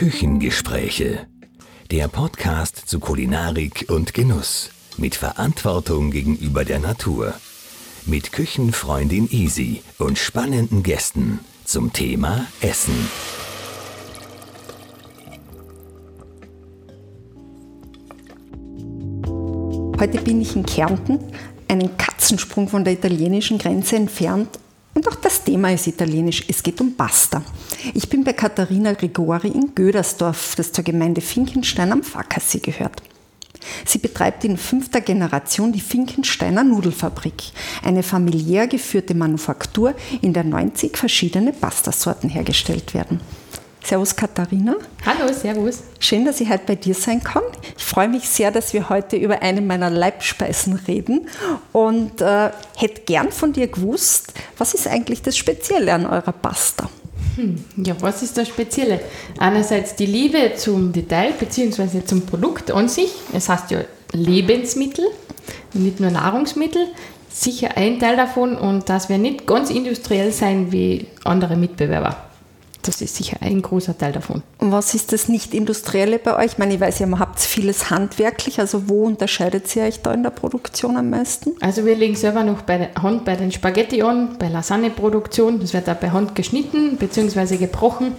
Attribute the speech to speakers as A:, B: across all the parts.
A: Küchengespräche. Der Podcast zu Kulinarik und Genuss. Mit Verantwortung gegenüber der Natur. Mit Küchenfreundin Easy und spannenden Gästen zum Thema Essen.
B: Heute bin ich in Kärnten, einen Katzensprung von der italienischen Grenze entfernt. Und auch das Thema ist italienisch. Es geht um Pasta. Ich bin bei Katharina Grigori in Gödersdorf, das zur Gemeinde Finkenstein am Fackersee gehört. Sie betreibt in fünfter Generation die Finkensteiner Nudelfabrik, eine familiär geführte Manufaktur, in der 90 verschiedene Pastasorten hergestellt werden. Servus Katharina.
C: Hallo, servus.
B: Schön, dass ich heute bei dir sein kann. Ich freue mich sehr, dass wir heute über eine meiner Leibspeisen reden und äh, hätte gern von dir gewusst, was ist eigentlich das Spezielle an eurer Pasta?
C: Hm, ja, was ist das Spezielle? Einerseits die Liebe zum Detail bzw. zum Produkt an sich. Es heißt ja Lebensmittel nicht nur Nahrungsmittel. Sicher ein Teil davon und dass wir nicht ganz industriell sein wie andere Mitbewerber. Das ist sicher ein großer Teil davon.
B: Und was ist das Nicht-Industrielle bei euch? Ich meine, ich weiß ja, ihr habt vieles handwerklich. Also wo unterscheidet ihr euch da in der Produktion am meisten?
C: Also wir legen selber noch bei der Hand bei den Spaghetti an, bei Lasagne-Produktion. Das wird da bei Hand geschnitten bzw. gebrochen.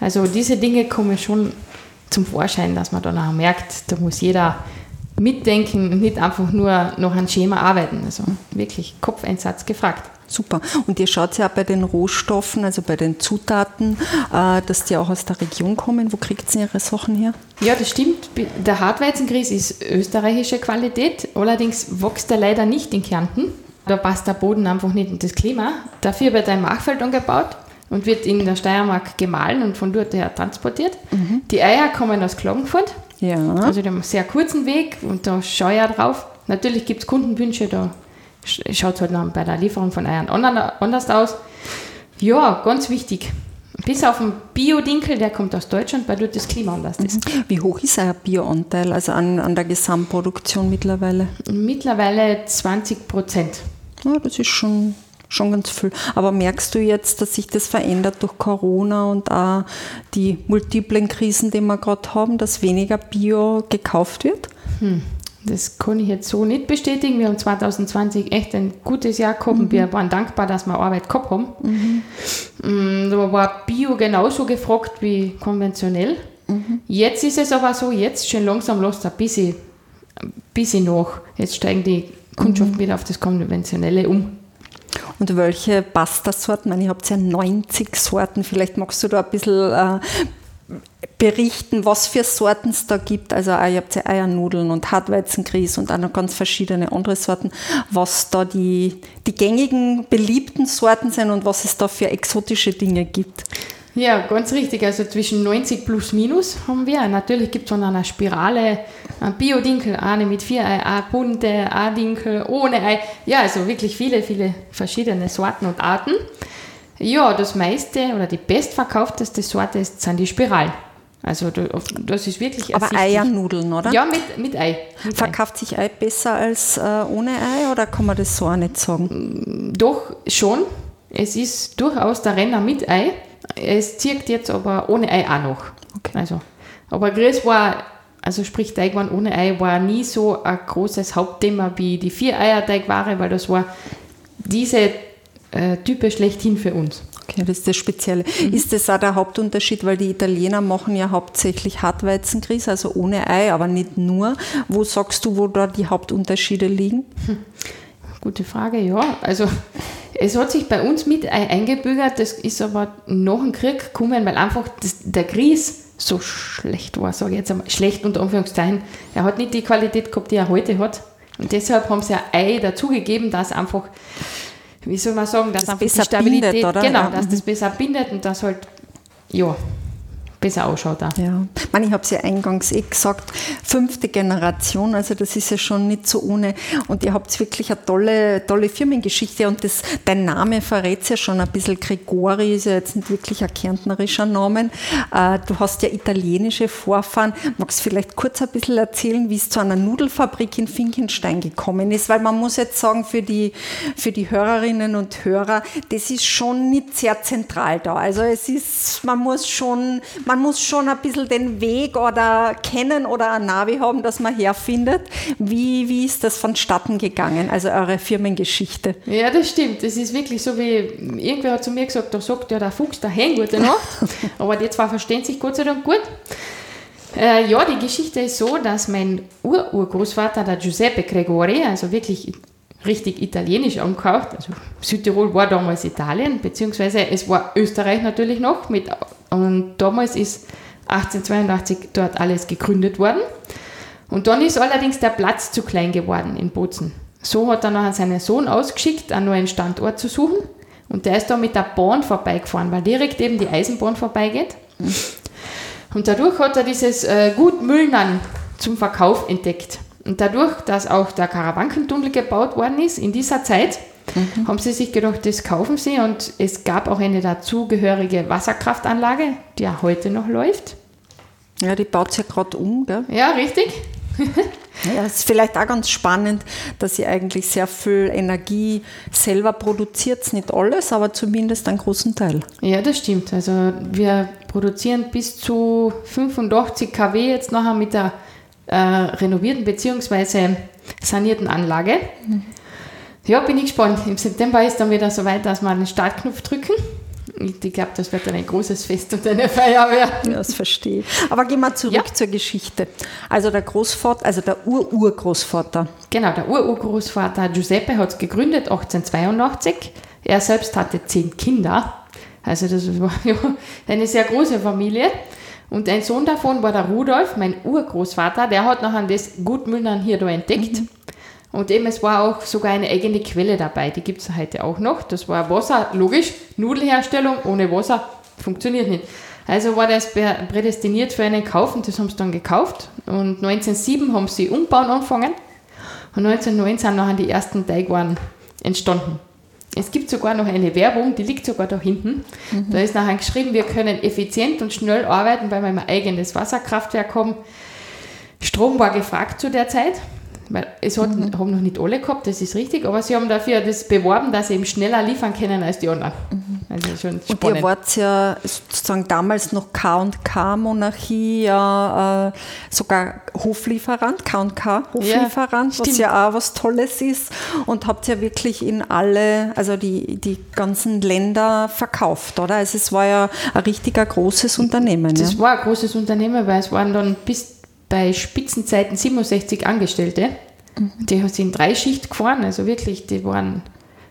C: Also diese Dinge kommen schon zum Vorschein, dass man dann auch merkt, da muss jeder mitdenken und nicht einfach nur noch ein Schema arbeiten. Also wirklich Kopfeinsatz gefragt.
B: Super. Und ihr schaut ja auch bei den Rohstoffen, also bei den Zutaten, äh, dass die auch aus der Region kommen. Wo kriegt ihr ihre Sachen her?
C: Ja, das stimmt. Der Hartweizengrieß ist österreichische Qualität. Allerdings wächst er leider nicht in Kärnten. Da passt der Boden einfach nicht in das Klima. Dafür wird ein Machfeld angebaut und wird in der Steiermark gemahlen und von dort her transportiert. Mhm. Die Eier kommen aus Klagenfurt. Ja. Also einen sehr kurzen Weg und da schaue ich auch drauf. Natürlich gibt es Kundenwünsche, da schaut es halt noch bei der Lieferung von Eiern anders aus. Ja, ganz wichtig. Bis auf den Bio-Dinkel, der kommt aus Deutschland, weil dort das Klima anders ist.
B: Mhm. Wie hoch ist euer Bio-Anteil, also an, an der Gesamtproduktion mittlerweile?
C: Mittlerweile 20 Prozent.
B: Ja, das ist schon, schon ganz viel. Aber merkst du jetzt, dass sich das verändert durch Corona und auch die multiplen Krisen, die wir gerade haben, dass weniger Bio gekauft wird?
C: Hm. Das kann ich jetzt so nicht bestätigen. Wir haben 2020 echt ein gutes Jahr gehabt mhm. wir waren dankbar, dass wir Arbeit gehabt haben. Mhm. Mm, da war Bio genauso gefragt wie konventionell. Mhm. Jetzt ist es aber so, jetzt schon langsam lässt ein bisschen, ein bisschen nach. Jetzt steigen die Kundschaft mhm. wieder auf das Konventionelle um.
B: Und welche Pasta-Sorten? Ich habe ja 90 Sorten. Vielleicht magst du da ein bisschen äh, berichten, was für Sorten es da gibt. Also ihr habt ja Eiernudeln und Hartweizengrieß und auch noch ganz verschiedene andere Sorten, was da die, die gängigen, beliebten Sorten sind und was es da für exotische Dinge gibt.
C: Ja, ganz richtig. Also zwischen 90 plus minus haben wir. Natürlich gibt es von einer Spirale ein Bio-Dinkel, eine mit vier Ei, eine bunte, ein Dinkel ohne Ei. Ja, also wirklich viele, viele verschiedene Sorten und Arten. Ja, das meiste oder die bestverkaufteste Sorte ist, sind die Spiralen. Also das ist wirklich
B: Aber Eiernudeln, oder?
C: Ja, mit, mit Ei. Mit
B: Verkauft
C: Ei.
B: sich Ei besser als äh, ohne Ei oder kann man das so auch nicht sagen?
C: Doch, schon. Es ist durchaus der Renner mit Ei. Es zirkt jetzt aber ohne Ei auch noch. Okay. Also, aber Grüß war, also sprich Teigwaren ohne Ei, war nie so ein großes Hauptthema wie die Vier-Eier-Teigware, weil das war diese äh, Type schlechthin für uns.
B: Okay, das ist das Spezielle. Mhm. Ist das auch der Hauptunterschied, weil die Italiener machen ja hauptsächlich Hartweizengrieß, also ohne Ei, aber nicht nur. Wo sagst du, wo da die Hauptunterschiede liegen? Hm.
C: Gute Frage, ja. Also es hat sich bei uns mit Ei eingebürgert, das ist aber nach dem Krieg gekommen, weil einfach das, der Grieß so schlecht war, sage ich jetzt einmal. Schlecht unter Anführungszeichen. Er hat nicht die Qualität gehabt, die er heute hat. Und deshalb haben sie ein Ei dazugegeben, dass einfach wie soll man sagen, dass das einfach die Stabilität, bindet, oder? genau, dass das besser bindet und das halt, ja, besser ausschaut. Auch.
B: Ja, ich, meine, ich habe es ja eingangs eh gesagt, fünfte Generation, also das ist ja schon nicht so ohne. Und ihr habt wirklich eine tolle, tolle Firmengeschichte und das, dein Name verrät es ja schon ein bisschen. Gregori ist ja jetzt nicht wirklich ein kärntnerischer Name. Äh, du hast ja italienische Vorfahren. Magst du vielleicht kurz ein bisschen erzählen, wie es zu einer Nudelfabrik in Finkenstein gekommen ist? Weil man muss jetzt sagen, für die, für die Hörerinnen und Hörer, das ist schon nicht sehr zentral da. Also es ist, man muss schon, man muss schon ein bisschen den Weg oder kennen oder ein Navi haben, dass man herfindet. Wie, wie ist das vonstatten gegangen, also eure Firmengeschichte?
C: Ja, das stimmt. Das ist wirklich so wie, irgendwer hat zu mir gesagt, da sagt ja der Fuchs, der Hen, gute Nacht. Aber die zwei verstehen sich Gott sei Dank gut. Äh, ja, die Geschichte ist so, dass mein Ururgroßvater, der Giuseppe Gregori, also wirklich richtig italienisch angehaucht, also Südtirol war damals Italien, beziehungsweise es war Österreich natürlich noch, mit, und damals ist 1882 dort alles gegründet worden. Und dann ist allerdings der Platz zu klein geworden in Bozen. So hat er nachher seinen Sohn ausgeschickt, einen neuen Standort zu suchen. Und der ist da mit der Bahn vorbeigefahren, weil direkt eben die Eisenbahn vorbeigeht. Und dadurch hat er dieses äh, Gut Müllnern zum Verkauf entdeckt. Und dadurch, dass auch der Karawankentunnel gebaut worden ist, in dieser Zeit, mhm. haben sie sich gedacht, das kaufen sie. Und es gab auch eine dazugehörige Wasserkraftanlage, die ja heute noch läuft.
B: Ja, die baut sich ja gerade um, gell?
C: Ja, richtig.
B: ja, es ist vielleicht auch ganz spannend, dass ihr eigentlich sehr viel Energie selber produziert, nicht alles, aber zumindest einen großen Teil.
C: Ja, das stimmt. Also wir produzieren bis zu 85 kW jetzt nachher mit der äh, renovierten bzw. sanierten Anlage. Mhm. Ja, bin ich gespannt. Im September ist dann wieder so weit, dass wir einen Startknopf drücken. Ich glaube, das wird dann ein großes Fest und eine Feier
B: werden. Ja, das verstehe ich. Aber gehen wir zurück ja. zur Geschichte. Also der Großvater, also der Ururgroßvater.
C: Genau, der Ururgroßvater Giuseppe hat es gegründet, 1882. Er selbst hatte zehn Kinder. Also das war ja eine sehr große Familie. Und ein Sohn davon war der Rudolf, mein Urgroßvater, der hat nachher das Gutmüllern hier da entdeckt. Mhm. Und eben, es war auch sogar eine eigene Quelle dabei, die gibt es heute auch noch. Das war Wasser, logisch, Nudelherstellung ohne Wasser funktioniert nicht. Also war das prädestiniert für einen Kauf und das haben sie dann gekauft. Und 1907 haben sie umbauen angefangen und 1909 sind nachher die ersten Teigwaren entstanden. Es gibt sogar noch eine Werbung, die liegt sogar da hinten. Mhm. Da ist nachher geschrieben, wir können effizient und schnell arbeiten, weil wir ein eigenes Wasserkraftwerk haben. Strom war gefragt zu der Zeit. Weil es hat, mhm. haben noch nicht alle gehabt, das ist richtig, aber sie haben dafür das beworben, dass sie eben schneller liefern können als die anderen. Mhm.
B: Also schon spannend. Und ihr wart ja sozusagen damals noch K&K-Monarchie, ja, äh, sogar Hoflieferant, K&K, Hoflieferant, ja, was ja auch was Tolles ist und habt ja wirklich in alle, also die, die ganzen Länder verkauft, oder? Also es war ja ein richtiger großes Unternehmen.
C: Das
B: ja.
C: war ein großes Unternehmen, weil es waren dann bis bei Spitzenzeiten 67 Angestellte. Mhm. Die sind in drei Schicht gefahren, also wirklich, die waren,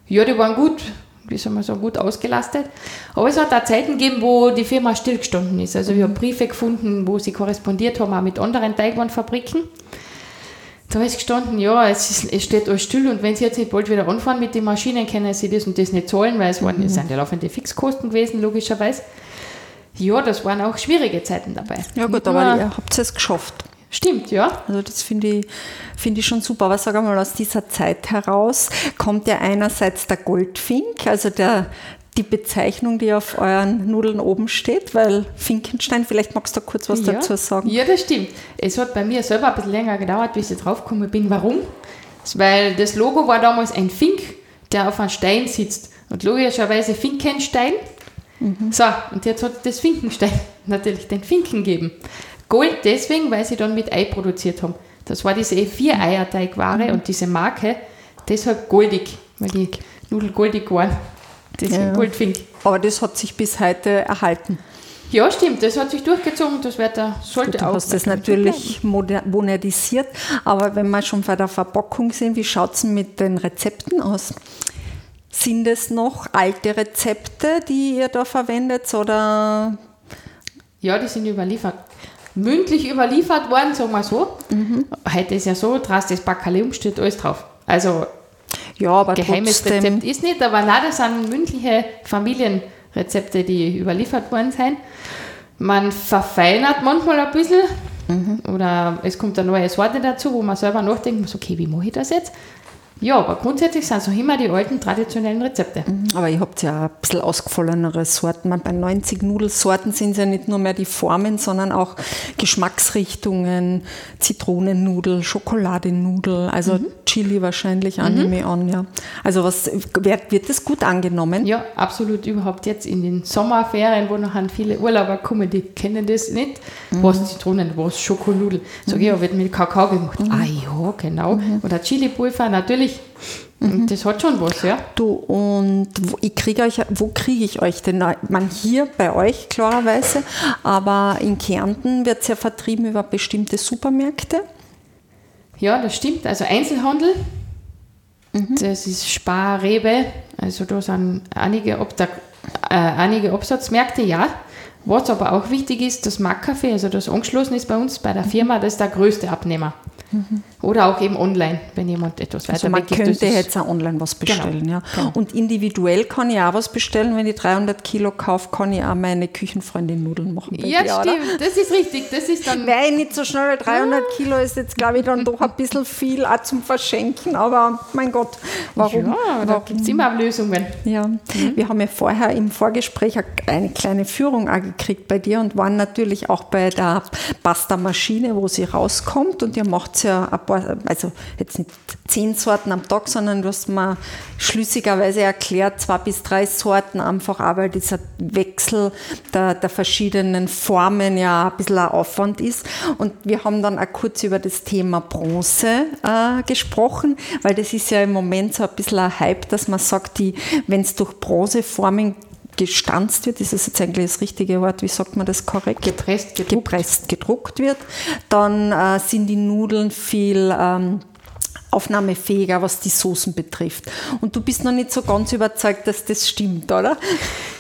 C: ja, die waren gut, wie soll man sagen, gut ausgelastet. Aber es hat auch Zeiten gegeben, wo die Firma stillgestanden ist. Also ich habe Briefe gefunden, wo sie korrespondiert haben, auch mit anderen Teigwarenfabriken. Da ist gestanden, ja, es, ist, es, steht alles still und wenn sie jetzt nicht bald wieder anfahren mit den Maschinen, können sie das und das nicht zahlen, weil es waren, mhm. sind ja laufende Fixkosten gewesen, logischerweise. Ja, das waren auch schwierige Zeiten dabei.
B: Ja gut, aber ihr habt es geschafft.
C: Stimmt, ja.
B: Also das finde ich, find ich schon super. Aber sag mal, aus dieser Zeit heraus kommt ja einerseits der Goldfink, also der, die Bezeichnung, die auf euren Nudeln oben steht, weil Finkenstein, vielleicht magst du da kurz was
C: ja.
B: dazu sagen.
C: Ja, das stimmt. Es hat bei mir selber ein bisschen länger gedauert, bis ich draufgekommen bin. Warum? Weil das Logo war damals ein Fink, der auf einem Stein sitzt. Und logischerweise Finkenstein. Mhm. So, und jetzt hat das Finkenstein natürlich den Finken gegeben. Gold deswegen, weil sie dann mit Ei produziert haben. Das war diese E4-Eierteigware mhm. und diese Marke, deshalb goldig, weil die Nudeln goldig waren.
B: Deswegen ja. Goldfink. Aber das hat sich bis heute erhalten.
C: Ja, stimmt, das hat sich durchgezogen, das wird da, sollte
B: du auch. Du hast das natürlich modernisiert, aber wenn wir schon bei der Verpackung sind, wie schaut es mit den Rezepten aus? Sind es noch alte Rezepte, die ihr da verwendet oder?
C: Ja, die sind überliefert mündlich überliefert worden, sagen wir so. Mhm. Heute ist ja so, draus das Bacalhau steht alles drauf. Also ja, aber geheimes trotzdem. Rezept ist nicht, aber nein, das sind mündliche Familienrezepte, die überliefert worden sind. Man verfeinert manchmal ein bisschen mhm. oder es kommt eine neue Sorte dazu, wo man selber nachdenkt, okay, wie mache ich das jetzt? Ja, aber grundsätzlich sind es auch immer die alten traditionellen Rezepte.
B: Mhm, aber ihr habt ja ein bisschen ausgefallenere Sorten. Bei 90 Nudelsorten sind es ja nicht nur mehr die Formen, sondern auch Geschmacksrichtungen, Zitronennudel, Schokoladennudel, also mhm. Chili wahrscheinlich, annehme mhm. an. Ja. Also was, wird, wird das gut angenommen?
C: Ja, absolut. Überhaupt jetzt in den Sommerferien, wo noch viele Urlauber kommen, die kennen das nicht. Mhm. Was Zitronen, was Schokonudel. Sag ich, ja, wird mit Kakao gemacht. Mhm. Ah ja, genau. Mhm. Oder Chili-Pulver, natürlich natürlich. Mhm. Das hat schon was, ja.
B: Du, und wo, ich krieg euch, wo kriege ich euch denn? Man hier bei euch klarerweise, aber in Kärnten wird es ja vertrieben über bestimmte Supermärkte.
C: Ja, das stimmt. Also Einzelhandel, mhm. das ist Spar, Rewe, also da sind einige, Ob äh, einige Absatzmärkte, ja. Was aber auch wichtig ist, das Maccafé, also das angeschlossen ist bei uns, bei der Firma, das ist der größte Abnehmer. Mhm. Oder auch eben online, wenn jemand etwas weiter
B: also man weg könnte jetzt auch online was genau, bestellen. Genau, ja. Genau. Und individuell kann ich auch was bestellen. Wenn ich 300 Kilo kaufe, kann ich auch meine Küchenfreundin Nudeln machen.
C: Ja, dir, stimmt. Oder? Das ist richtig. Das ist dann
B: Wäre ich nicht so schnell, weil 300 ah. Kilo ist jetzt, glaube ich, dann doch ein bisschen viel auch zum Verschenken. Aber mein Gott, warum?
C: Ja, da gibt es immer Lösungen.
B: Ja, mhm. wir haben ja vorher im Vorgespräch eine kleine Führung auch gekriegt bei dir und waren natürlich auch bei der Pasta-Maschine, wo sie rauskommt und ihr macht ja ein paar, also jetzt nicht zehn Sorten am Tag, sondern du hast mir schlüssigerweise erklärt, zwei bis drei Sorten einfach auch, weil dieser Wechsel der, der verschiedenen Formen ja ein bisschen ein Aufwand ist. Und wir haben dann auch kurz über das Thema Bronze äh, gesprochen, weil das ist ja im Moment so ein bisschen ein Hype, dass man sagt, wenn es durch Bronzeformen gestanzt wird, ist das jetzt eigentlich das richtige Wort, wie sagt man das korrekt?
C: Gepresst, gedruckt.
B: Gepresst, gedruckt wird, dann äh, sind die Nudeln viel ähm, aufnahmefähiger, was die Soßen betrifft. Und du bist noch nicht so ganz überzeugt, dass das stimmt, oder?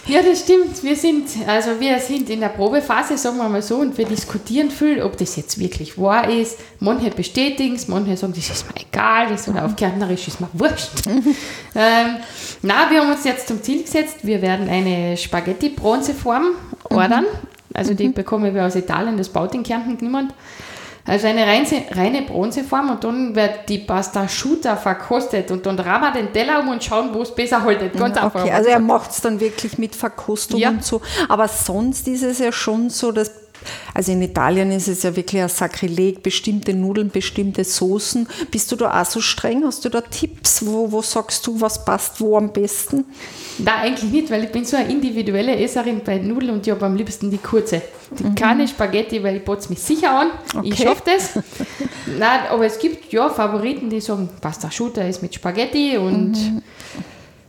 C: Ja, das stimmt. Wir sind, also wir sind in der Probephase, sagen wir mal so, und wir diskutieren viel, ob das jetzt wirklich wahr ist. Manche bestätigen es, manche sagen, das ist mir egal, das oder auf Kärntnerisch ist mir wurscht. ähm, na, wir haben uns jetzt zum Ziel gesetzt, wir werden eine Spaghetti-Bronzeform ordern. Also die mhm. bekommen wir aus Italien, das baut in Kärnten niemand. Also eine reine, reine Bronzeform und dann wird die Pasta Schuta verkostet und dann drehen wir den Teller um und schauen, wo es besser haltet.
B: Ganz okay, einfach. also er macht es dann wirklich mit Verkostung ja. und so. Aber sonst ist es ja schon so, dass also in Italien ist es ja wirklich ein Sakrileg, bestimmte Nudeln, bestimmte Soßen. Bist du da auch so streng? Hast du da Tipps? Wo, wo sagst du, was passt wo am besten?
C: Nein, eigentlich nicht, weil ich bin so eine individuelle Esserin bei Nudeln und ich habe am liebsten die kurze. Die mhm. keine Spaghetti, weil ich bot's mich sicher an. Okay. Ich schaffe das. Nein, aber es gibt ja Favoriten, die sagen, Pasta Schutter ist mit Spaghetti und mhm.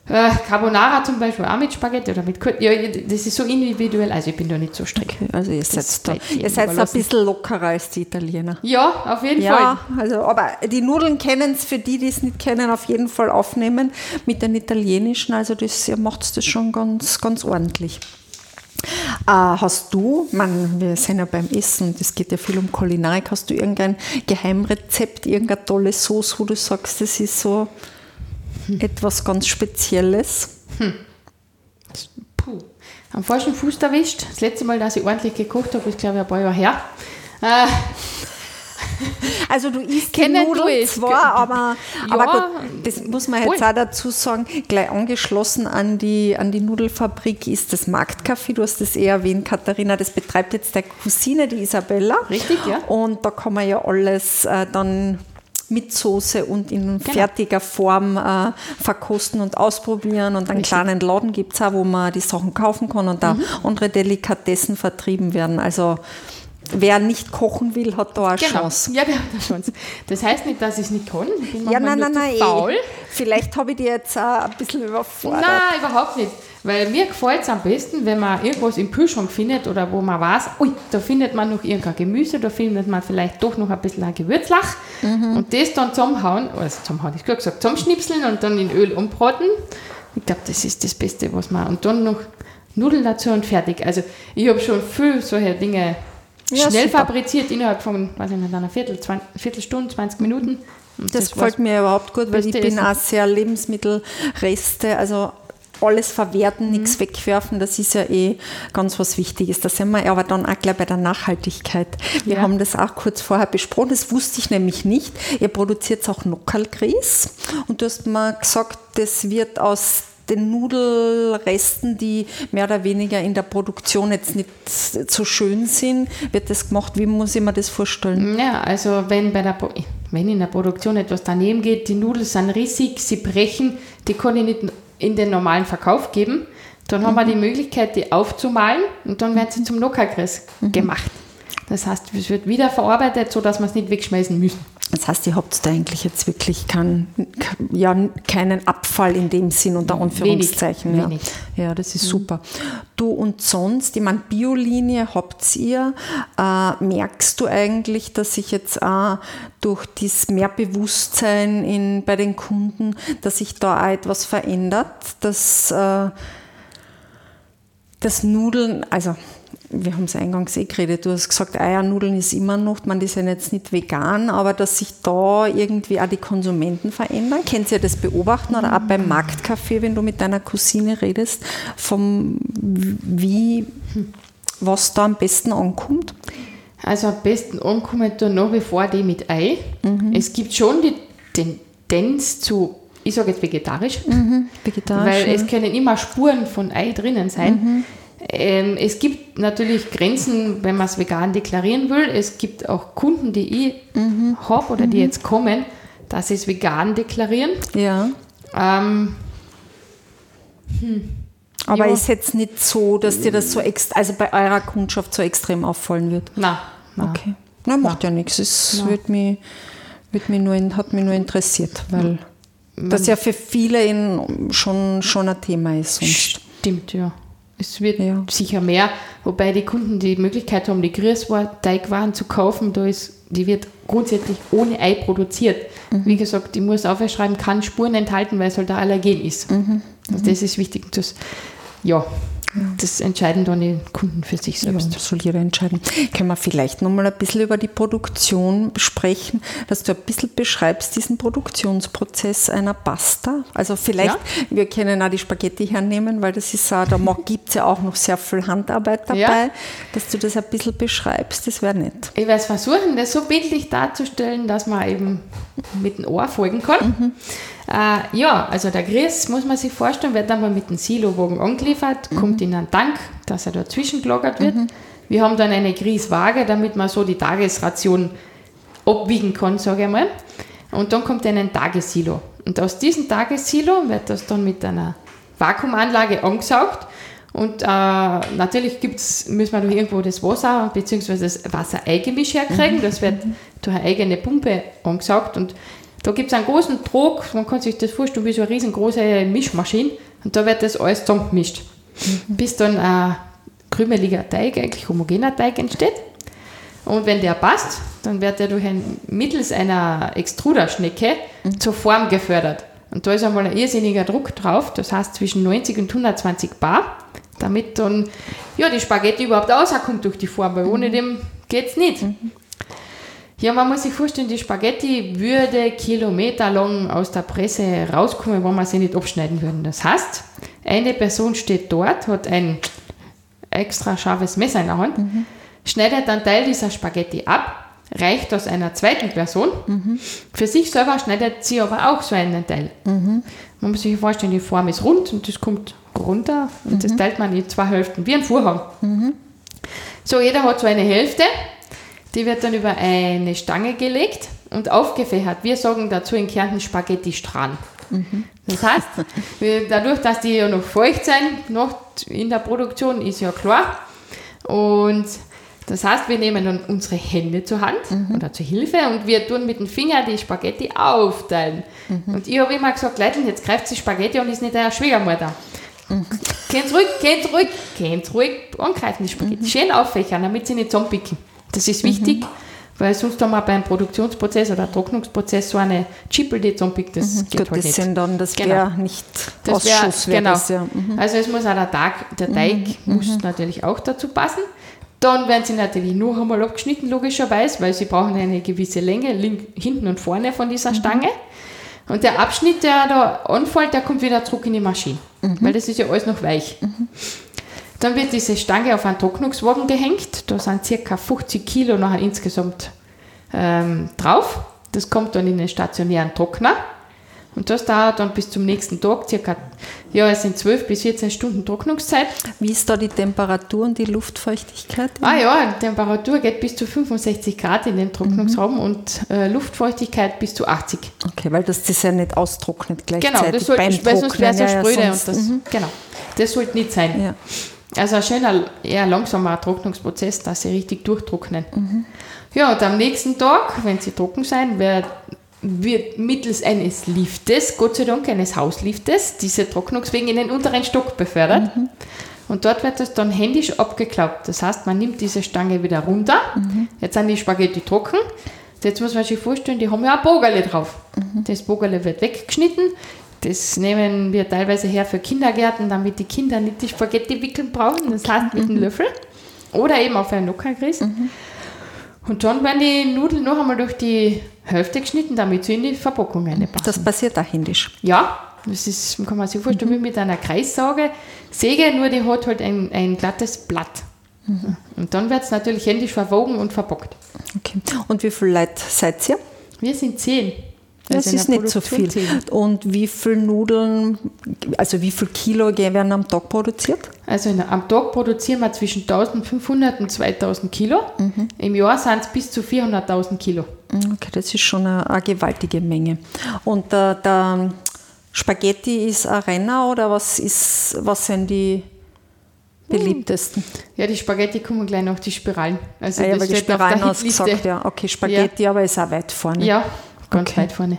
C: Äh, Carbonara zum Beispiel auch mit Spaghetti oder mit Kurt. Ja, das ist so individuell, also ich bin da nicht so strikt. Okay,
B: also ihr seid, da, ihr seid ein bisschen lockerer als die Italiener.
C: Ja, auf jeden
B: ja, Fall. Also, aber die Nudeln kennen es, für die, die es nicht kennen, auf jeden Fall aufnehmen mit den italienischen. Also das, ihr macht das schon ganz, ganz ordentlich. Äh, hast du, man, wir sind ja beim Essen, das geht ja viel um Kulinarik, hast du irgendein Geheimrezept, irgendeine tolle Sauce, wo du sagst, das ist so. etwas ganz Spezielles? Hm.
C: Puh. Am falschen Fuß erwischt. Das letzte Mal, dass ich ordentlich gekocht habe, ist glaube ich ein paar Jahre her. Äh.
B: Also du isst die Nudeln zwar, aber, ja, aber gut, das muss man jetzt voll. auch dazu sagen, gleich angeschlossen an die, an die Nudelfabrik ist das Marktcafé, du hast das eh erwähnt, Katharina, das betreibt jetzt der Cousine, die Isabella.
C: Richtig, ja.
B: Und da kann man ja alles äh, dann mit Soße und in genau. fertiger Form äh, verkosten und ausprobieren. Und einen Richtig. kleinen Laden gibt es auch, wo man die Sachen kaufen kann und da mhm. andere Delikatessen vertrieben werden. Also wer nicht kochen will, hat da eine genau. Chance.
C: Ja, der hat eine Chance. Das heißt nicht, dass ich es nicht kann.
B: Ich bin ja, nein, nein, nein. Faul. Vielleicht habe ich die jetzt auch ein bisschen überfordert.
C: Nein, überhaupt nicht. Weil mir gefällt es am besten, wenn man irgendwas im Kühlschrank findet oder wo man weiß, ui, da findet man noch irgendein Gemüse, da findet man vielleicht doch noch ein bisschen ein Gewürzlach mhm. und das dann zusammenhauen, also zusammenhauen, ich gut gesagt, zusammenschnipseln und dann in Öl umbraten. Ich glaube, das ist das Beste, was man. Und dann noch Nudeln dazu und fertig. Also ich habe schon viel solche Dinge ja, schnell super. fabriziert innerhalb von, weiß ich nicht, einer Viertel, 20, Viertelstunde, 20 Minuten.
B: Und das, das gefällt mir überhaupt gut, weil ich bin auch sehr Lebensmittelreste, also alles verwerten, nichts wegwerfen, das ist ja eh ganz was Wichtiges. Da sind wir aber dann auch gleich bei der Nachhaltigkeit. Wir
C: Ja.
B: haben das auch kurz vorher besprochen, das wusste ich nämlich nicht. Ihr produziert auch Nockerlgrieß und du hast mir gesagt, das wird aus den Nudelresten, die mehr oder weniger in der Produktion jetzt nicht so schön sind, wird das gemacht. Wie muss ich mir das vorstellen?
C: Ja, also wenn, bei der, Pro- wenn in der Produktion etwas daneben geht, die Nudeln sind rissig, sie brechen, die kann ich nicht in den normalen Verkauf geben, dann haben wir die Möglichkeit, die aufzumalen und dann werden sie zum Nockergrieß gemacht. Das heißt, es wird wieder verarbeitet, sodass wir es nicht wegschmeißen müssen.
B: Das heißt, ihr habt da eigentlich jetzt wirklich keinen, ja, keinen Abfall in dem Sinn, unter Anführungszeichen.
C: Wenig,
B: ja.
C: wenig.
B: ja, das ist super. Du und sonst, ich meine, Biolinie habt ihr. Äh, merkst du eigentlich, dass sich jetzt auch durch das mehr Bewusstsein in, bei den Kunden, dass sich da auch etwas verändert, dass äh, das Nudeln, also wir haben es eingangs eh geredet, du hast gesagt, Eiernudeln ist immer noch, man ist ja jetzt nicht vegan, aber dass sich da irgendwie auch die Konsumenten verändern. Könnt ihr das beobachten oder auch beim Marktcafé, wenn du mit deiner Cousine redest, vom wie, was da am besten ankommt?
C: Also am besten ankommen tun nach wie vor die mit Ei. Es gibt schon die Tendenz zu, ich sage jetzt vegetarisch,
B: Vegetarisch.
C: weil
B: ja.
C: es können immer Spuren von Ei drinnen sein. Ähm, es gibt natürlich Grenzen, wenn man es vegan deklarieren will. Es gibt auch Kunden, die ich habe oder die jetzt kommen, dass sie es vegan deklarieren.
B: ja.
C: Ähm,
B: Aber
C: Ja.
B: ist jetzt nicht so, dass dir das so ext also bei eurer Kundschaft so extrem auffallen wird.
C: na, na.
B: Okay. Na, macht ja nichts. Es wird mich, wird mich nur, hat mich nur interessiert, weil das ja für viele in, schon, schon ein Thema ist. Sonst.
C: Stimmt, ja. Es wird
B: Ja.
C: sicher mehr, wobei die Kunden die Möglichkeit haben, die Grüßteigwaren zu kaufen. Da ist, die wird grundsätzlich ohne Ei produziert. Wie gesagt, ich muss aufschreiben, kann Spuren enthalten, weil es halt ein Allergen ist. Also das ist wichtig. Das, ja, das entscheiden dann die Kunden für sich
B: Ja,
C: selbst.
B: das soll jeder entscheiden. Können wir vielleicht nochmal ein bisschen über die Produktion sprechen, dass du ein bisschen beschreibst, diesen Produktionsprozess einer Pasta. Also vielleicht,
C: Ja.
B: wir können auch die Spaghetti hernehmen, weil das ist auch, da gibt es ja auch noch sehr viel Handarbeit dabei,
C: Ja.
B: dass du das ein bisschen beschreibst, das wäre nett.
C: Ich werde versuchen, das so bildlich darzustellen, dass man eben mit dem Ohr folgen kann. Äh, ja, also der Grieß, muss man sich vorstellen, wird dann mal mit dem Silowagen angeliefert, kommt in einen Tank, dass er dazwischen gelagert wird. Wir haben dann eine Grießwaage, damit man so die Tagesration abwiegen kann, sage ich mal. Und dann kommt ein Tagessilo. Und aus diesem Tagessilo wird das dann mit einer Vakuumanlage angesaugt. Und äh, natürlich gibt's, müssen wir noch irgendwo das Wasser bzw. das Wasser-Ei-Gemisch herkriegen. Das wird durch eine eigene Pumpe angesaugt. Und da gibt es einen großen Trog, man kann sich das vorstellen wie so eine riesengroße Mischmaschine. Und da wird das alles zusammengemischt. Bis dann ein krümeliger Teig, eigentlich homogener Teig entsteht. Und wenn der passt, dann wird er durch ein, mittels einer Extruderschnecke zur Form gefördert. Und da ist einmal ein irrsinniger Druck drauf, das heißt zwischen 90 und 120 Bar, damit dann ja, die Spaghetti überhaupt rauskommt durch die Form, weil ohne dem geht es nicht. Ja, man muss sich vorstellen, die Spaghetti würde kilometerlang aus der Presse rauskommen, wenn man sie nicht abschneiden würden. Das heißt, eine Person steht dort, hat ein extra scharfes Messer in der Hand, schneidet einen Teil dieser Spaghetti ab, reicht das einer zweiten Person. Für sich selber schneidet sie aber auch so einen Teil. Man muss sich vorstellen, die Form ist rund und das kommt runter und das teilt man in zwei Hälften, wie ein Vorhang. So, jeder hat so eine Hälfte, die wird dann über eine Stange gelegt und aufgefächert. Wir sagen dazu in Kärnten Spaghetti Strahlen. Das heißt, wir- dadurch, dass die ja noch feucht sind, noch in der Produktion, ist ja klar. Und das heißt, wir nehmen dann unsere Hände zur Hand oder zur Hilfe und wir tun mit dem Finger die Spaghetti aufteilen. Und ich habe immer gesagt, Leute, jetzt greift die Spaghetti und ist nicht der Schwiegermutter. Geht ruhig, geht ruhig, geht ruhig angreifen die Spaghetti. Schön auffächern, damit sie nicht zusammenpicken. Das ist wichtig, weil sonst haben wir beim Produktionsprozess oder Trocknungsprozess so eine Chippel, die zusammenpickt. Das geht
B: Gut,
C: halt
B: das
C: nicht.
B: sind dann, das
C: Genau.
B: wäre nicht
C: Das wär,
B: Ausschuss, wäre
C: genau.
B: das ja. Mhm.
C: Also es muss auch der, Tag, der Teig muss natürlich auch dazu passen. Dann werden sie natürlich noch einmal abgeschnitten, logischerweise, weil sie brauchen eine gewisse Länge, hinten und vorne von
B: Mhm.
C: dieser Stange. Und der Abschnitt, der da anfällt, der kommt wieder zurück in die Maschine. weil das ist ja alles noch weich. Dann wird diese Stange auf einen Trocknungswagen gehängt. Da sind ca. 50 Kilo nachher insgesamt ähm, drauf. Das kommt dann in den stationären Trockner. Und das dauert dann bis zum nächsten Tag circa, ja, es sind 12 bis 14 Stunden Trocknungszeit.
B: Wie ist da die Temperatur und die Luftfeuchtigkeit?
C: Ah ja, die Temperatur geht bis zu 65 Grad in den Trocknungsraum
B: Mhm.
C: und äh, Luftfeuchtigkeit bis zu 80.
B: Okay, weil das das ja nicht austrocknet gleichzeitig
C: Genau, das sollte,
B: beim
C: weil sonst wäre es ja
B: Trocknen.
C: spröde und das,
B: Mhm.
C: genau, das sollte nicht sein.
B: Ja.
C: Also ein schöner, eher langsamer Trocknungsprozess, dass sie richtig durchtrocknen.
B: Mhm.
C: Ja, und am nächsten Tag, wenn sie trocken sein, wird, wird mittels eines Liftes, Gott sei Dank eines Hausliftes, diese Trocknungswegen in den unteren Stock befördert.
B: Mhm.
C: Und dort wird das dann händisch abgeklappt. Das heißt, man nimmt diese Stange wieder runter.
B: Mhm.
C: Jetzt sind die Spaghetti trocken. Jetzt muss man sich vorstellen, die haben ja ein Bogerle drauf.
B: Mhm.
C: Das Bogerle wird weggeschnitten. Das nehmen wir teilweise her für Kindergärten, damit die Kinder nicht die Spaghetti wickeln brauchen. Das heißt mit
B: Mhm.
C: einem Löffel. Oder eben auf einen Nockergrieß. Und dann werden die Nudeln noch einmal durch die Hälfte geschnitten, damit sie in die Verpackung reinpassen.
B: Das passiert auch händisch.
C: Ja, das ist, kann man sich vorstellen, wie mit einer Kreissauge. Säge, nur die hat halt ein, ein glattes Blatt. Und dann wird es natürlich händisch verwogen und verpackt.
B: Okay. Und wie viele Leute seid ihr?
C: Wir sind zehn.
B: Das
C: Also
B: ist nicht so viel. Und wie viele Nudeln, also wie viel Kilo werden am Tag produziert?
C: Also in, am Tag produzieren wir zwischen 1500 und 2000 Kilo. Im Jahr sind es bis zu 400.000 Kilo.
B: Okay, das ist schon eine, eine gewaltige Menge. Und der, der Spaghetti ist ein Renner oder was, ist, was sind die beliebtesten?
C: Ja, die Spaghetti kommen gleich nach die Spiralen. Also
B: Ah ja,
C: das
B: die Spiralen hast
C: Hitliste.
B: gesagt, ja. Okay, Spaghetti, aber ist auch weit vorne.
C: Ja, ganz
B: Okay.
C: weit vorne.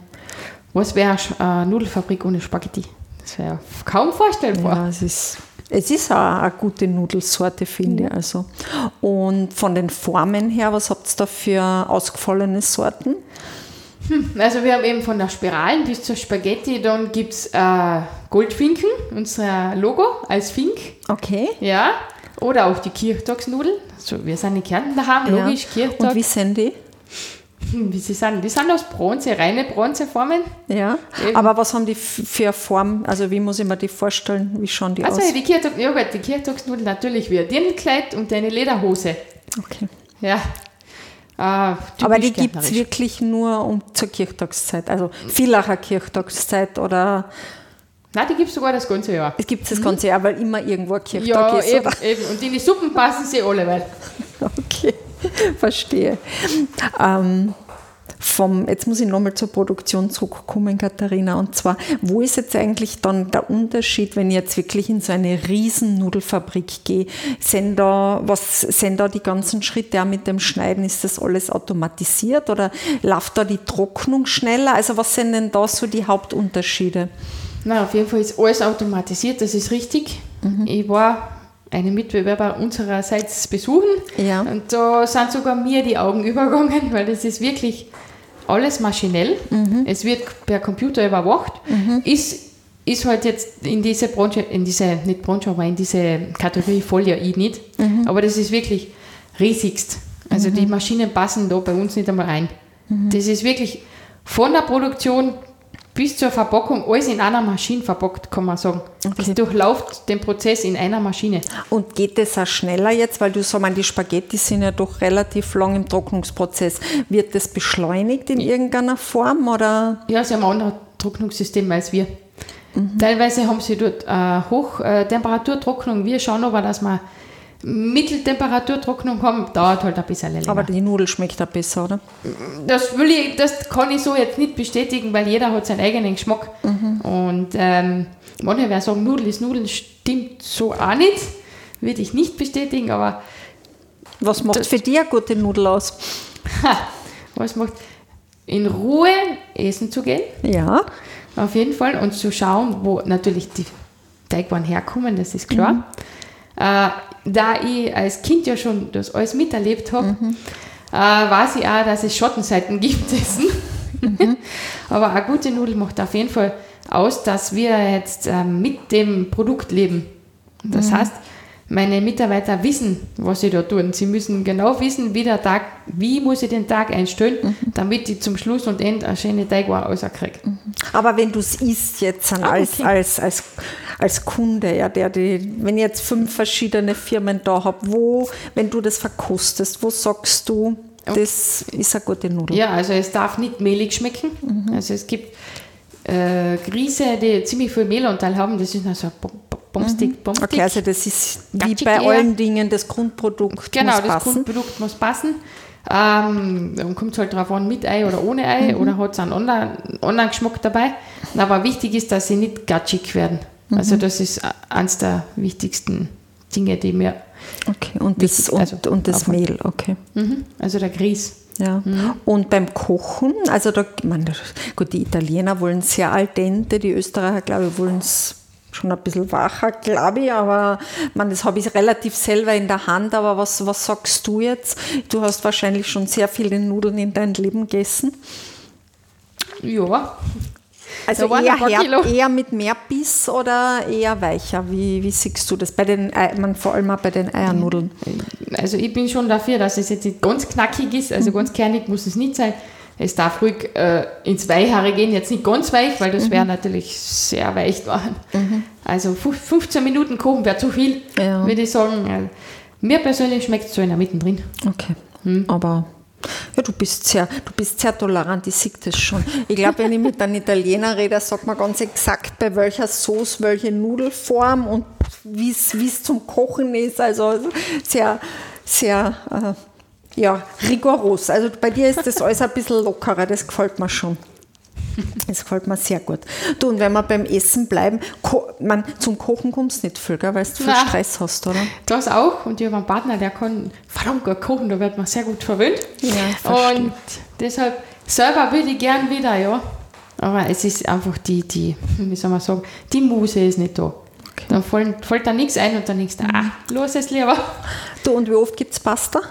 C: Was wäre eine Nudelfabrik ohne Spaghetti? Das wäre kaum vorstellbar.
B: Ja, es ist, es ist auch eine gute Nudelsorte, finde ich. Also. Und von den Formen her, was habt ihr da für ausgefallene Sorten?
C: Also wir haben eben von der Spiralen bis zur Spaghetti, dann gibt es äh, Goldfinken, unser Logo als Fink,
B: Okay.
C: ja. Oder auch die Kirchtagsnudeln. So, wir sind in Kärnten daheim, logisch,
B: ja.
C: Kirchtag.
B: Und wie sind die?
C: Hm, wie sie sind? Die sind aus Bronze, reine Bronzeformen.
B: Ja.
C: Eben.
B: Aber was haben die für Form? Also wie muss ich mir die vorstellen? Wie schauen die
C: Also
B: aus?
C: die, Kirchtag, ja gut, die Kirchtagsnudeln natürlich wie ein Dirndlkleid und eine Lederhose.
B: Okay.
C: Ja. Äh,
B: Aber die gibt es wirklich nur um zur Kirchtagszeit. Also Villacher Kirchtagszeit oder
C: Nein, die gibt es sogar das ganze Jahr.
B: es gibt das ganze Jahr, weil immer irgendwo ein Kirchtag
C: Mhm. Ja,
B: ist.
C: eben, eben. Und in die Suppen passen sie alle, weil.
B: Okay, verstehe. Ähm, vom, jetzt muss ich nochmal zur Produktion zurückkommen, Katharina. Und zwar, wo ist jetzt eigentlich dann der Unterschied, wenn ich jetzt wirklich in so eine riesen Nudelfabrik gehe? Sind da, was sind da die ganzen Schritte auch mit dem Schneiden? Ist das alles automatisiert oder läuft da die Trocknung schneller? Also was sind denn da so die Hauptunterschiede?
C: Na, auf jeden Fall ist alles automatisiert, das ist richtig.
B: Mhm.
C: Ich war einen Mitbewerber unsererseits besuchen
B: Ja.
C: und da sind sogar mir die Augen übergegangen, weil das ist wirklich alles maschinell.
B: Mhm.
C: Es wird per Computer überwacht. Ist, ist halt jetzt in diese Branche, in diese, nicht Branche, aber in diese Kategorie voll ja ich nicht.
B: Mhm.
C: Aber das ist wirklich riesigst. Also die Maschinen passen da bei uns nicht einmal rein.
B: Mhm.
C: Das ist wirklich von der Produktion bis zur Verpackung alles in einer Maschine verpackt, kann man sagen.
B: Okay.
C: Das durchläuft den Prozess in einer Maschine.
B: Und geht das auch schneller jetzt, weil du sagst, die Spaghetti sind ja doch relativ lang im Trocknungsprozess. Wird das beschleunigt in irgendeiner Form oder?
C: Ja, sie haben ein anderes Trocknungssystem als wir. Teilweise haben sie dort äh, Hochtemperaturtrocknung. Wir schauen aber, dass wir Mitteltemperaturtrocknung haben. Dauert halt ein bisschen länger.
B: Aber die Nudel schmeckt auch besser, oder?
C: das, will ich, das kann ich so jetzt nicht bestätigen, weil jeder hat seinen eigenen Geschmack. Und ähm, manche werden sagen, Nudel ist Nudeln, stimmt so auch nicht. Würde ich nicht bestätigen, aber
B: Was macht
C: Das-
B: für dich eine gute Nudel aus?
C: ha, was macht in Ruhe essen zu gehen,
B: Ja.
C: auf jeden Fall, und zu schauen, wo natürlich die Teigwaren herkommen, das ist klar. Äh, da ich als Kind ja schon das alles miterlebt habe, äh, weiß ich auch, dass es Schattenseiten gibt dessen. Aber eine gute Nudel macht auf jeden Fall aus, dass wir jetzt äh, mit dem Produkt leben. Das heißt, meine Mitarbeiter wissen, was sie da tun. Sie müssen genau wissen, wie der Tag, wie muss ich den Tag einstellen, damit ich zum Schluss und Ende eine schöne Teigware rauskriege.
B: Aber wenn du es isst jetzt
C: Ah,
B: als,
C: okay.
B: als, als, als Kunde, ja, der die, wenn ich jetzt fünf verschiedene Firmen da habe, wo, wenn du das verkostest, wo sagst du, das ist eine gute Nudel?
C: Ja, also es darf nicht mehlig schmecken. Also es gibt äh, Grieße, die ziemlich viel Mehlanteil haben. Das ist also Bombstick, Bombstick.
B: Okay, also das ist wie
C: Gatschig
B: bei
C: eher.
B: allen Dingen, das Grundprodukt
C: Genau,
B: muss
C: das
B: passen.
C: Grundprodukt muss passen. Ähm, dann kommt es halt drauf an, mit Ei oder ohne Ei
B: Mhm.
C: oder hat es einen anderen, anderen Geschmack dabei. Aber wichtig ist, dass sie nicht gatschig werden. Also
B: Mhm.
C: das ist eines der wichtigsten Dinge, die mir,
B: Okay, und das,
C: Wichtig,
B: und,
C: also
B: und das
C: davon.
B: Mehl, okay.
C: mhm. also der Grieß.
B: Ja. Und beim Kochen, also da, man, gut, die Italiener wollen sehr al dente, die Österreicher, glaube ich, wollen es schon ein bisschen wacher, glaube ich, aber man, das habe ich relativ selber in der Hand, aber was, was sagst du jetzt? Du hast wahrscheinlich schon sehr viele Nudeln in deinem Leben gegessen.
C: Ja,
B: Also
C: Da
B: eher,
C: Kilo.
B: eher mit mehr Biss oder eher weicher? Wie, wie siehst du das? Bei den, Ei- man, vor allem auch bei den Eiernudeln.
C: also ich bin schon dafür, dass es jetzt nicht ganz knackig ist,
B: Mhm.
C: also ganz kernig muss es nicht sein. Es darf ruhig äh, ins Weichhaare gehen, jetzt nicht ganz weich, weil das
B: Mhm.
C: wäre natürlich sehr weich geworden. Also fuf- 15 Minuten kochen wäre zu viel,
B: Ja.
C: würde ich sagen. Mir persönlich schmeckt es so in der mittendrin.
B: Okay.
C: Hm.
B: Aber ja, du bist sehr, du bist sehr tolerant, ich sehe das schon. Ich glaube, wenn ich mit einem Italiener rede, sagt man ganz exakt, bei welcher Sauce welche Nudelform und wie es zum Kochen ist. Also sehr, sehr äh, ja, rigoros. Also bei dir ist das alles ein bisschen lockerer, das gefällt mir schon. Das gefällt mir sehr gut. Du, und wenn wir beim Essen bleiben, ko man, zum Kochen kommst du nicht viel, gell, weil du viel
C: Nein.
B: Stress hast, oder?
C: Das auch. Und ich habe einen Partner, der kann verdammt gut kochen, da wird man sehr gut verwöhnt.
B: Ja,
C: und deshalb selber würde ich gern wieder, ja. Aber es ist einfach die, die, wie soll man sagen, die Muse ist nicht da. Dann fällt, fällt da nichts ein und dann denkst du, ah, los es lieber.
B: Du, und wie oft gibt es Pasta?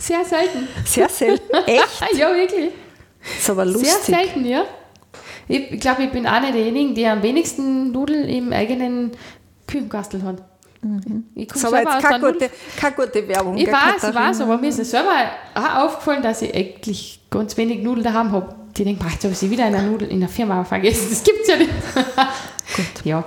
C: Sehr selten.
B: Sehr selten. Echt?
C: ja, wirklich.
B: Ist aber lustig.
C: Sehr selten, ja. Ich glaube, ich bin einer derjenigen, die am wenigsten Nudeln im eigenen Küchenkastel hat. Ich
B: Das
C: komme selber
B: jetzt keine gute, keine gute Werbung.
C: Ich weiß, ich weiß, aber mir ist es selber auch aufgefallen, dass ich eigentlich ganz wenig Nudeln daheim habe. Die denken, "Boah, jetzt habe ich sie wieder in der Nudel in der Firma vergessen. Das gibt es ja nicht. Gut. Ja.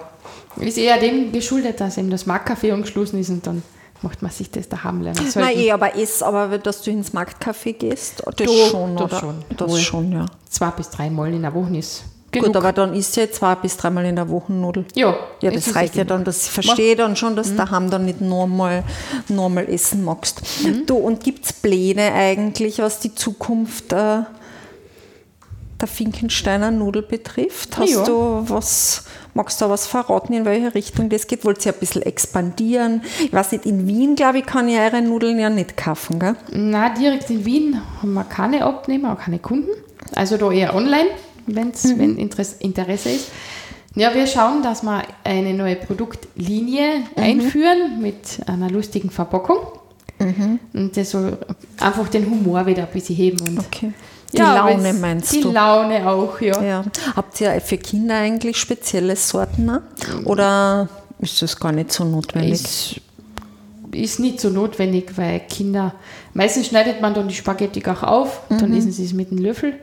C: Ist eher dem geschuldet, dass eben das Marktcafé angeschlossen ist und dann macht man sich das daheim lernen.
B: Nein,
C: Sollten
B: eh, aber ess, aber dass du ins Marktcafé gehst, das
C: Doch,
B: schon,
C: das
B: oder?
C: schon.
B: Das
C: Wohl.
B: schon, ja.
C: Zwei bis dreimal in der Woche ist genug.
B: Gut, aber dann isst ja zwei bis dreimal in der Woche Nudel.
C: ja,
B: Ja, das
C: ist
B: reicht ja dann, das verstehe dann schon, dass du daheim dann nicht normal, normal essen magst. Du, und gibt es Pläne eigentlich, was die Zukunft äh, der Finkensteiner Nudel betrifft? Hast
C: Ja.
B: du was, magst du was verraten, in welche Richtung das geht? Wollt ihr ein bisschen expandieren? Ich weiß nicht, in Wien, glaube ich, kann ich eure Nudeln ja nicht kaufen, gell?
C: Na, direkt in Wien haben wir keine Abnehmer, auch keine Kunden. Also da eher online, wenn's, wenn Interesse, Interesse ist. Ja, wir schauen, dass wir eine neue Produktlinie einführen mit einer lustigen Verpackung. Und das soll einfach den Humor wieder ein bisschen heben. Und
B: Okay. Die
C: Ja,
B: Laune meinst
C: die
B: du?
C: Laune auch, ja.
B: Ja. Habt ihr für Kinder eigentlich spezielle Sorten? Oder ist das gar nicht so notwendig?
C: Ist, ist nicht so notwendig, weil Kinder, meistens schneidet man dann die Spaghetti auch auf, dann
B: Mhm.
C: essen sie es mit dem Löffel.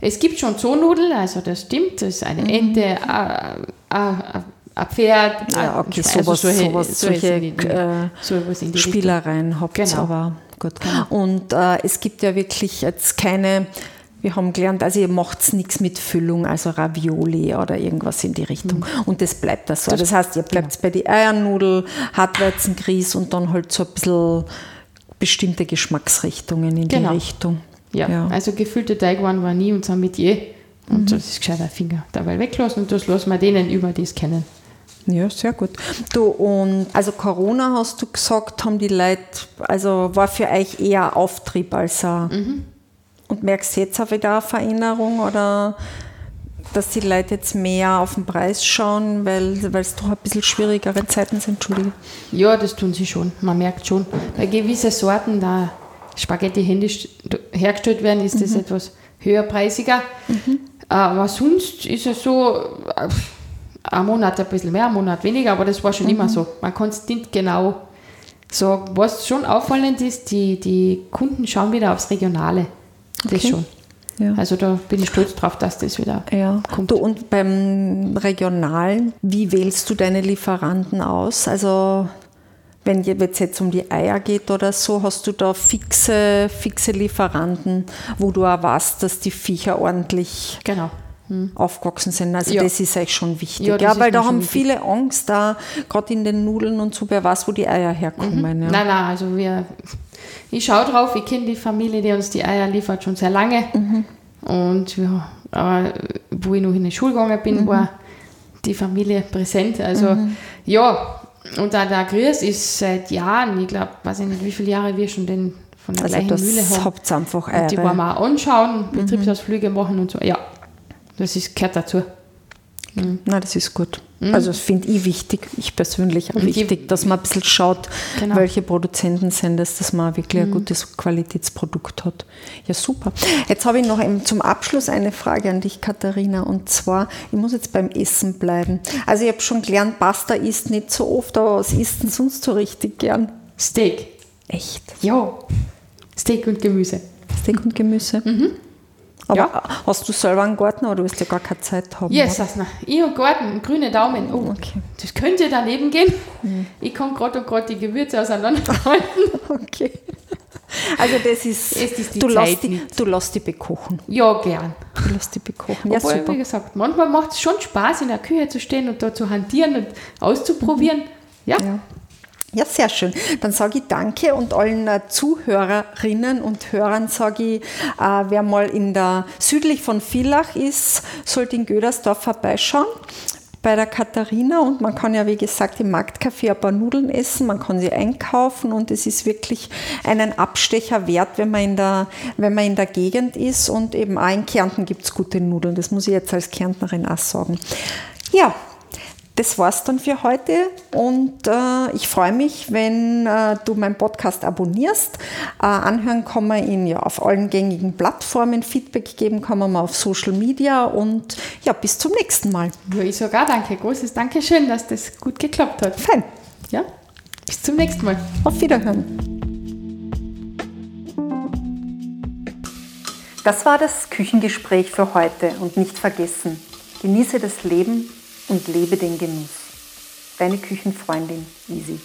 C: Es gibt schon Zoonudeln, also das stimmt, das ist eine Ente, ein Pferd,
B: Mhm. Ja, okay,
C: Schwein,
B: sowas, sowas, solche
C: sind die Dinge.
B: äh,
C: sowas die.
B: Spielereien habt
C: Genau.
B: aber gut. Und äh, es gibt ja wirklich jetzt keine, wir haben gelernt, also ihr macht nichts mit Füllung, also Ravioli oder irgendwas in die Richtung. Und das bleibt das so. Das, heißt, ihr bleibt bei die Eiernudel, Hartweizengrieß und dann halt so ein bisschen bestimmte Geschmacksrichtungen in
C: Genau.
B: die Richtung.
C: Ja, also gefüllte Teigwaren war nie unser Metier. Und
B: Mhm.
C: das ist gescheiter Finger dabei weglassen und das lassen wir denen über das kennen.
B: Ja, sehr gut. Du, und also Corona hast du gesagt, haben die Leute, also war für euch eher Auftrieb als ein. Und merkst du jetzt auch wieder eine Veränderung oder dass die Leute jetzt mehr auf den Preis schauen, weil es doch ein bisschen schwierigere Zeiten sind, Entschuldige.
C: Ja, das tun sie schon. Man merkt schon. Bei gewissen Sorten, da Spaghetti händisch hergestellt werden, ist das etwas höherpreisiger. Aber sonst ist es so, äh, ein Monat ein bisschen mehr, ein Monat weniger, aber das war schon immer so. Man kann es nicht genau So, was schon auffallend ist, die, die Kunden schauen wieder aufs Regionale. Das
B: Okay.
C: schon.
B: Ja.
C: Also da bin ich stolz drauf, dass das wieder
B: Ja,
C: kommt.
B: du und beim Regionalen, wie wählst du deine Lieferanten aus? Also wenn es jetzt um die Eier geht oder so, hast du da fixe, fixe Lieferanten, wo du auch weißt, dass die Viecher ordentlich
C: Genau.
B: Aufgewachsen sind. Also
C: Ja.
B: das ist euch schon wichtig.
C: Ja,
B: Ja, weil da haben
C: wichtig.
B: viele Angst da, gerade in den Nudeln und so, wer weiß, wo die Eier herkommen. Ja.
C: Nein, nein, also wir, ich schaue drauf, ich kenne die Familie, die uns die Eier liefert, schon sehr lange. Und ja, aber wo ich noch in die Schule gegangen bin, war die Familie präsent. Also ja, und da der Grüß ist seit Jahren, ich glaube, weiß ich nicht, wie viele Jahre wir schon den von der
B: Also
C: gleichen
B: das
C: Mühle haben.
B: habt einfach
C: Und die wollen wir auch anschauen, Betriebsausflüge machen und so. Ja, das ist, gehört dazu.
B: Na, das ist gut. Also das finde ich wichtig, ich persönlich auch
C: Mhm.
B: Wichtig, dass man ein bisschen schaut,
C: Genau. Mhm.
B: welche Produzenten sind das, dass man wirklich ein gutes Qualitätsprodukt hat. Ja, super. Jetzt habe ich noch eben zum Abschluss eine Frage an dich, Katharina, und zwar, ich muss jetzt beim Essen bleiben. Also ich habe schon gelernt, Pasta isst nicht so oft, aber was isst denn sonst so richtig gern?
C: Steak.
B: Echt?
C: Ja. Steak und Gemüse.
B: Steak und Gemüse? Aber
C: Ja.
B: hast du selber einen Garten oder du wirst ja gar keine Zeit haben?
C: Yes? Asna. Ich und Garten, grüne Daumen. Oh,
B: Okay.
C: das könnte daneben gehen. Ich kann gerade und gerade die Gewürze auseinanderhalten.
B: Okay. Also das ist,
C: Es ist die
B: du,
C: Zeit
B: lässt die, du lässt die bekochen.
C: Ja, gern.
B: Du lässt die bekochen. Ja,
C: Obwohl,
B: super.
C: wie gesagt, manchmal macht es schon Spaß, in der Küche zu stehen und da zu hantieren und auszuprobieren. Ja,
B: Ja. Ja, sehr schön. Dann sage ich Danke und allen äh, Zuhörerinnen und Hörern sage ich, äh, wer mal in der südlich von Villach ist, sollte in Gödersdorf vorbeischauen bei der Katharina und man kann ja wie gesagt im Marktcafé ein paar Nudeln essen, man kann sie einkaufen und es ist wirklich einen Abstecher wert, wenn man in der, wenn man in der Gegend ist und eben auch in Kärnten gibt es gute Nudeln, das muss ich jetzt als Kärntnerin auch sagen. Ja, das war's dann für heute und äh, ich freue mich, wenn äh, du meinen Podcast abonnierst. Äh, anhören kann man ihn ja auf allen gängigen Plattformen, Feedback geben kann man mal auf Social Media und ja, bis zum nächsten Mal.
C: ja ich sage auch danke. Großes Dankeschön, dass das gut geklappt hat.
B: Fein,
C: Ja, bis zum nächsten Mal.
B: auf Wiederhören. Das war das Küchengespräch für heute und nicht vergessen, genieße das Leben und lebe den Genuss. Deine Küchenfreundin Easy.